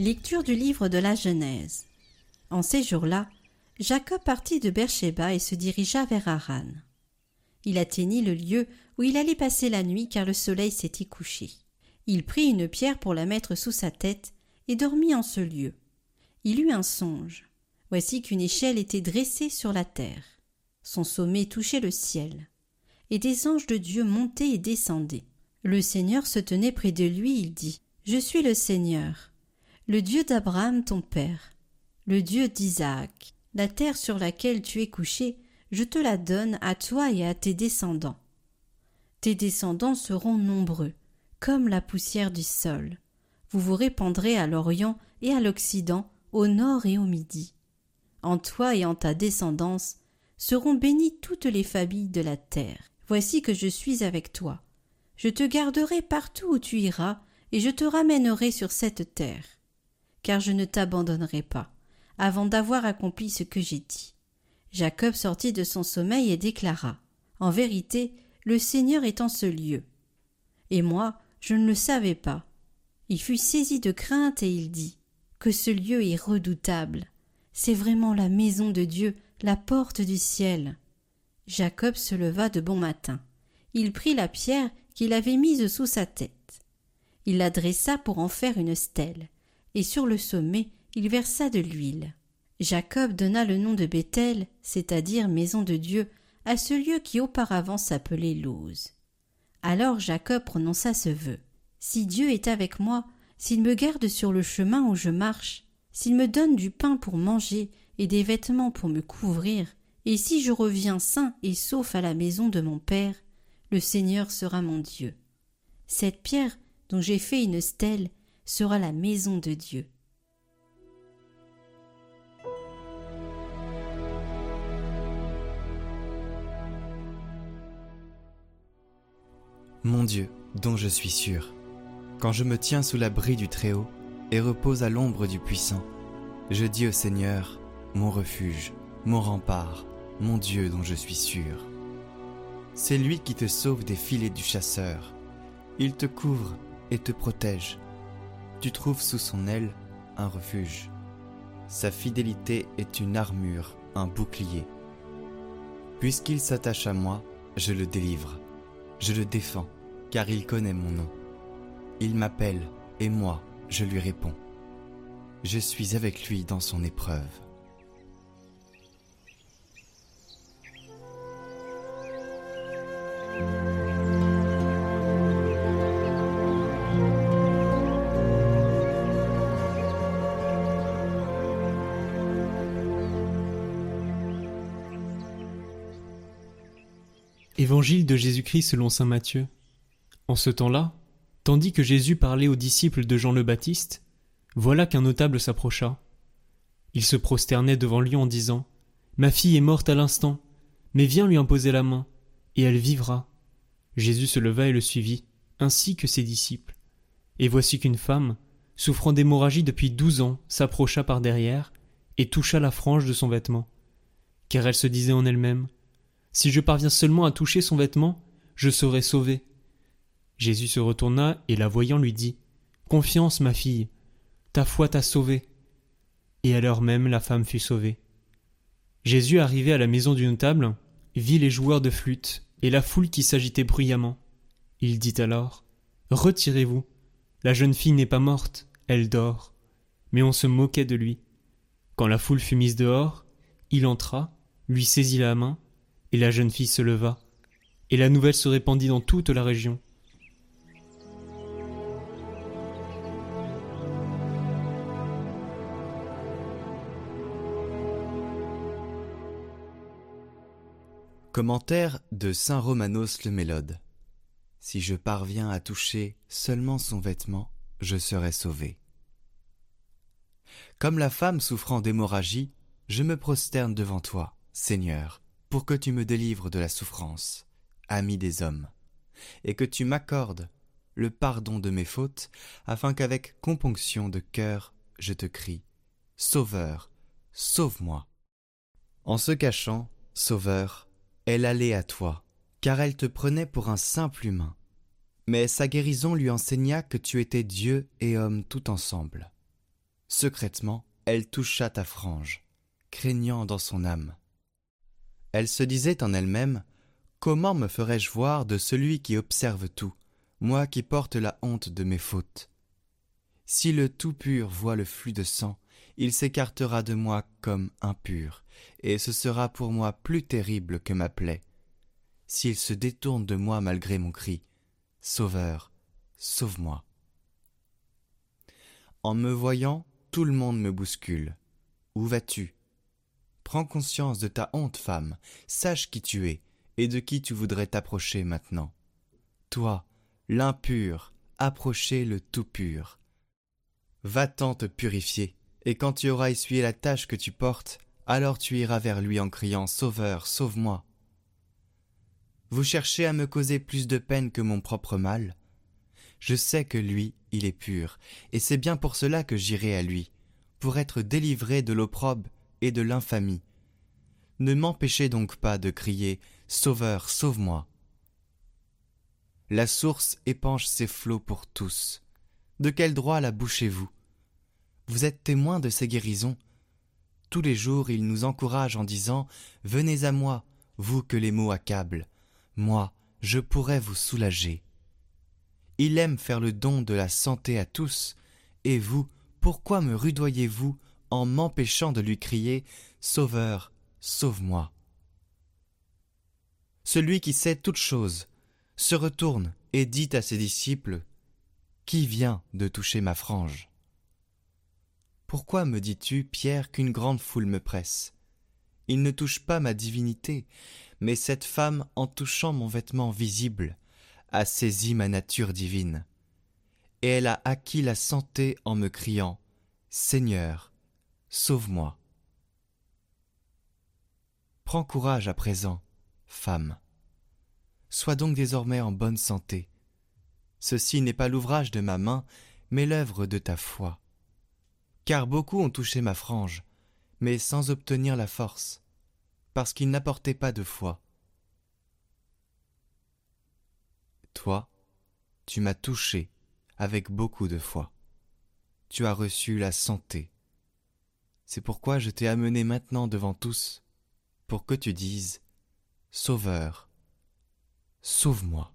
Lecture du livre de la Genèse. En ces jours-là, Jacob partit de Beersheba et se dirigea vers Haran. Il atteignit le lieu où il allait passer la nuit car le soleil s'était couché. Il prit une pierre pour la mettre sous sa tête et dormit en ce lieu. Il eut un songe. Voici qu'une échelle était dressée sur la terre. Son sommet touchait le ciel. Et des anges de Dieu montaient et descendaient. Le Seigneur se tenait près de lui, il dit Je suis le Seigneur le Dieu d'Abraham ton père, le Dieu d'Isaac, la terre sur laquelle tu es couché, je te la donne à toi et à tes descendants. Tes descendants seront nombreux, comme la poussière du sol. Vous vous répandrez à l'Orient et à l'Occident, au nord et au midi. En toi et en ta descendance seront bénies toutes les familles de la terre. Voici que je suis avec toi. Je te garderai partout où tu iras, et je te ramènerai sur cette terre car je ne t'abandonnerai pas, avant d'avoir accompli ce que j'ai dit. Jacob sortit de son sommeil et déclara. En vérité, le Seigneur est en ce lieu. Et moi, je ne le savais pas. Il fut saisi de crainte et il dit. Que ce lieu est redoutable. C'est vraiment la maison de Dieu, la porte du ciel. Jacob se leva de bon matin. Il prit la pierre qu'il avait mise sous sa tête. Il la dressa pour en faire une stèle, et sur le sommet il versa de l'huile. Jacob donna le nom de Bethel, c'est-à-dire maison de Dieu, à ce lieu qui auparavant s'appelait Lose. Alors Jacob prononça ce vœu. Si Dieu est avec moi, s'il me garde sur le chemin où je marche, s'il me donne du pain pour manger et des vêtements pour me couvrir, et si je reviens sain et sauf à la maison de mon Père, le Seigneur sera mon Dieu. Cette pierre dont j'ai fait une stèle sera la maison de Dieu. Mon Dieu, dont je suis sûr, quand je me tiens sous l'abri du Très-Haut et repose à l'ombre du Puissant, je dis au Seigneur, mon refuge, mon rempart, mon Dieu dont je suis sûr. C'est lui qui te sauve des filets du chasseur. Il te couvre et te protège tu trouves sous son aile un refuge. Sa fidélité est une armure, un bouclier. Puisqu'il s'attache à moi, je le délivre. Je le défends, car il connaît mon nom. Il m'appelle, et moi, je lui réponds. Je suis avec lui dans son épreuve. Évangile de Jésus-Christ selon saint Matthieu. En ce temps-là, tandis que Jésus parlait aux disciples de Jean le Baptiste, voilà qu'un notable s'approcha. Il se prosternait devant lui en disant Ma fille est morte à l'instant, mais viens lui imposer la main, et elle vivra. Jésus se leva et le suivit, ainsi que ses disciples. Et voici qu'une femme, souffrant d'hémorragie depuis douze ans, s'approcha par derrière et toucha la frange de son vêtement, car elle se disait en elle-même si je parviens seulement à toucher son vêtement, je serai sauvé. Jésus se retourna et la voyant lui dit Confiance, ma fille, ta foi t'a sauvée. Et à l'heure même la femme fut sauvée. Jésus arrivé à la maison du notable, vit les joueurs de flûte et la foule qui s'agitait bruyamment. Il dit alors Retirez-vous, la jeune fille n'est pas morte, elle dort. Mais on se moquait de lui. Quand la foule fut mise dehors, il entra, lui saisit la main, et la jeune fille se leva, et la nouvelle se répandit dans toute la région. Commentaire de Saint Romanos le Mélode. Si je parviens à toucher seulement son vêtement, je serai sauvé. Comme la femme souffrant d'hémorragie, je me prosterne devant toi, Seigneur, pour que tu me délivres de la souffrance, ami des hommes, et que tu m'accordes le pardon de mes fautes, afin qu'avec componction de cœur je te crie Sauveur, sauve-moi. En se cachant, Sauveur, elle allait à toi, car elle te prenait pour un simple humain. Mais sa guérison lui enseigna que tu étais Dieu et homme tout ensemble. Secrètement, elle toucha ta frange, craignant dans son âme. Elle se disait en elle-même Comment me ferais-je voir de celui qui observe tout, moi qui porte la honte de mes fautes? Si le Tout-Pur voit le flux de sang, il s'écartera de moi comme impur, et ce sera pour moi plus terrible que ma plaie. S'il se détourne de moi malgré mon cri, Sauveur, sauve-moi. En me voyant, tout le monde me bouscule. Où vas-tu? Prends conscience de ta honte, femme, sache qui tu es, et de qui tu voudrais t'approcher maintenant. Toi, l'impur, approcher le tout pur. Va-t'en te purifier, et quand tu auras essuyé la tâche que tu portes, alors tu iras vers lui en criant Sauveur, sauve-moi. Vous cherchez à me causer plus de peine que mon propre mal? Je sais que lui, il est pur, et c'est bien pour cela que j'irai à lui, pour être délivré de l'opprobre et de l'infamie. Ne m'empêchez donc pas de crier Sauveur, sauve-moi. La source épanche ses flots pour tous. De quel droit la bouchez-vous? Vous êtes témoin de ses guérisons. Tous les jours il nous encourage en disant Venez à moi, vous que les maux accablent moi, je pourrais vous soulager. Il aime faire le don de la santé à tous, et vous, pourquoi me rudoyez-vous en m'empêchant de lui crier Sauveur, sauve-moi Celui qui sait toutes choses se retourne et dit à ses disciples Qui vient de toucher ma frange? Pourquoi me dis-tu, Pierre, qu'une grande foule me presse? Il ne touche pas ma divinité, mais cette femme, en touchant mon vêtement visible, a saisi ma nature divine, et elle a acquis la santé en me criant Seigneur, sauve-moi. Prends courage à présent, femme. Sois donc désormais en bonne santé. Ceci n'est pas l'ouvrage de ma main, mais l'œuvre de ta foi. Car beaucoup ont touché ma frange, mais sans obtenir la force parce qu'il n'apportait pas de foi. Toi, tu m'as touché avec beaucoup de foi. Tu as reçu la santé. C'est pourquoi je t'ai amené maintenant devant tous, pour que tu dises Sauveur, sauve-moi.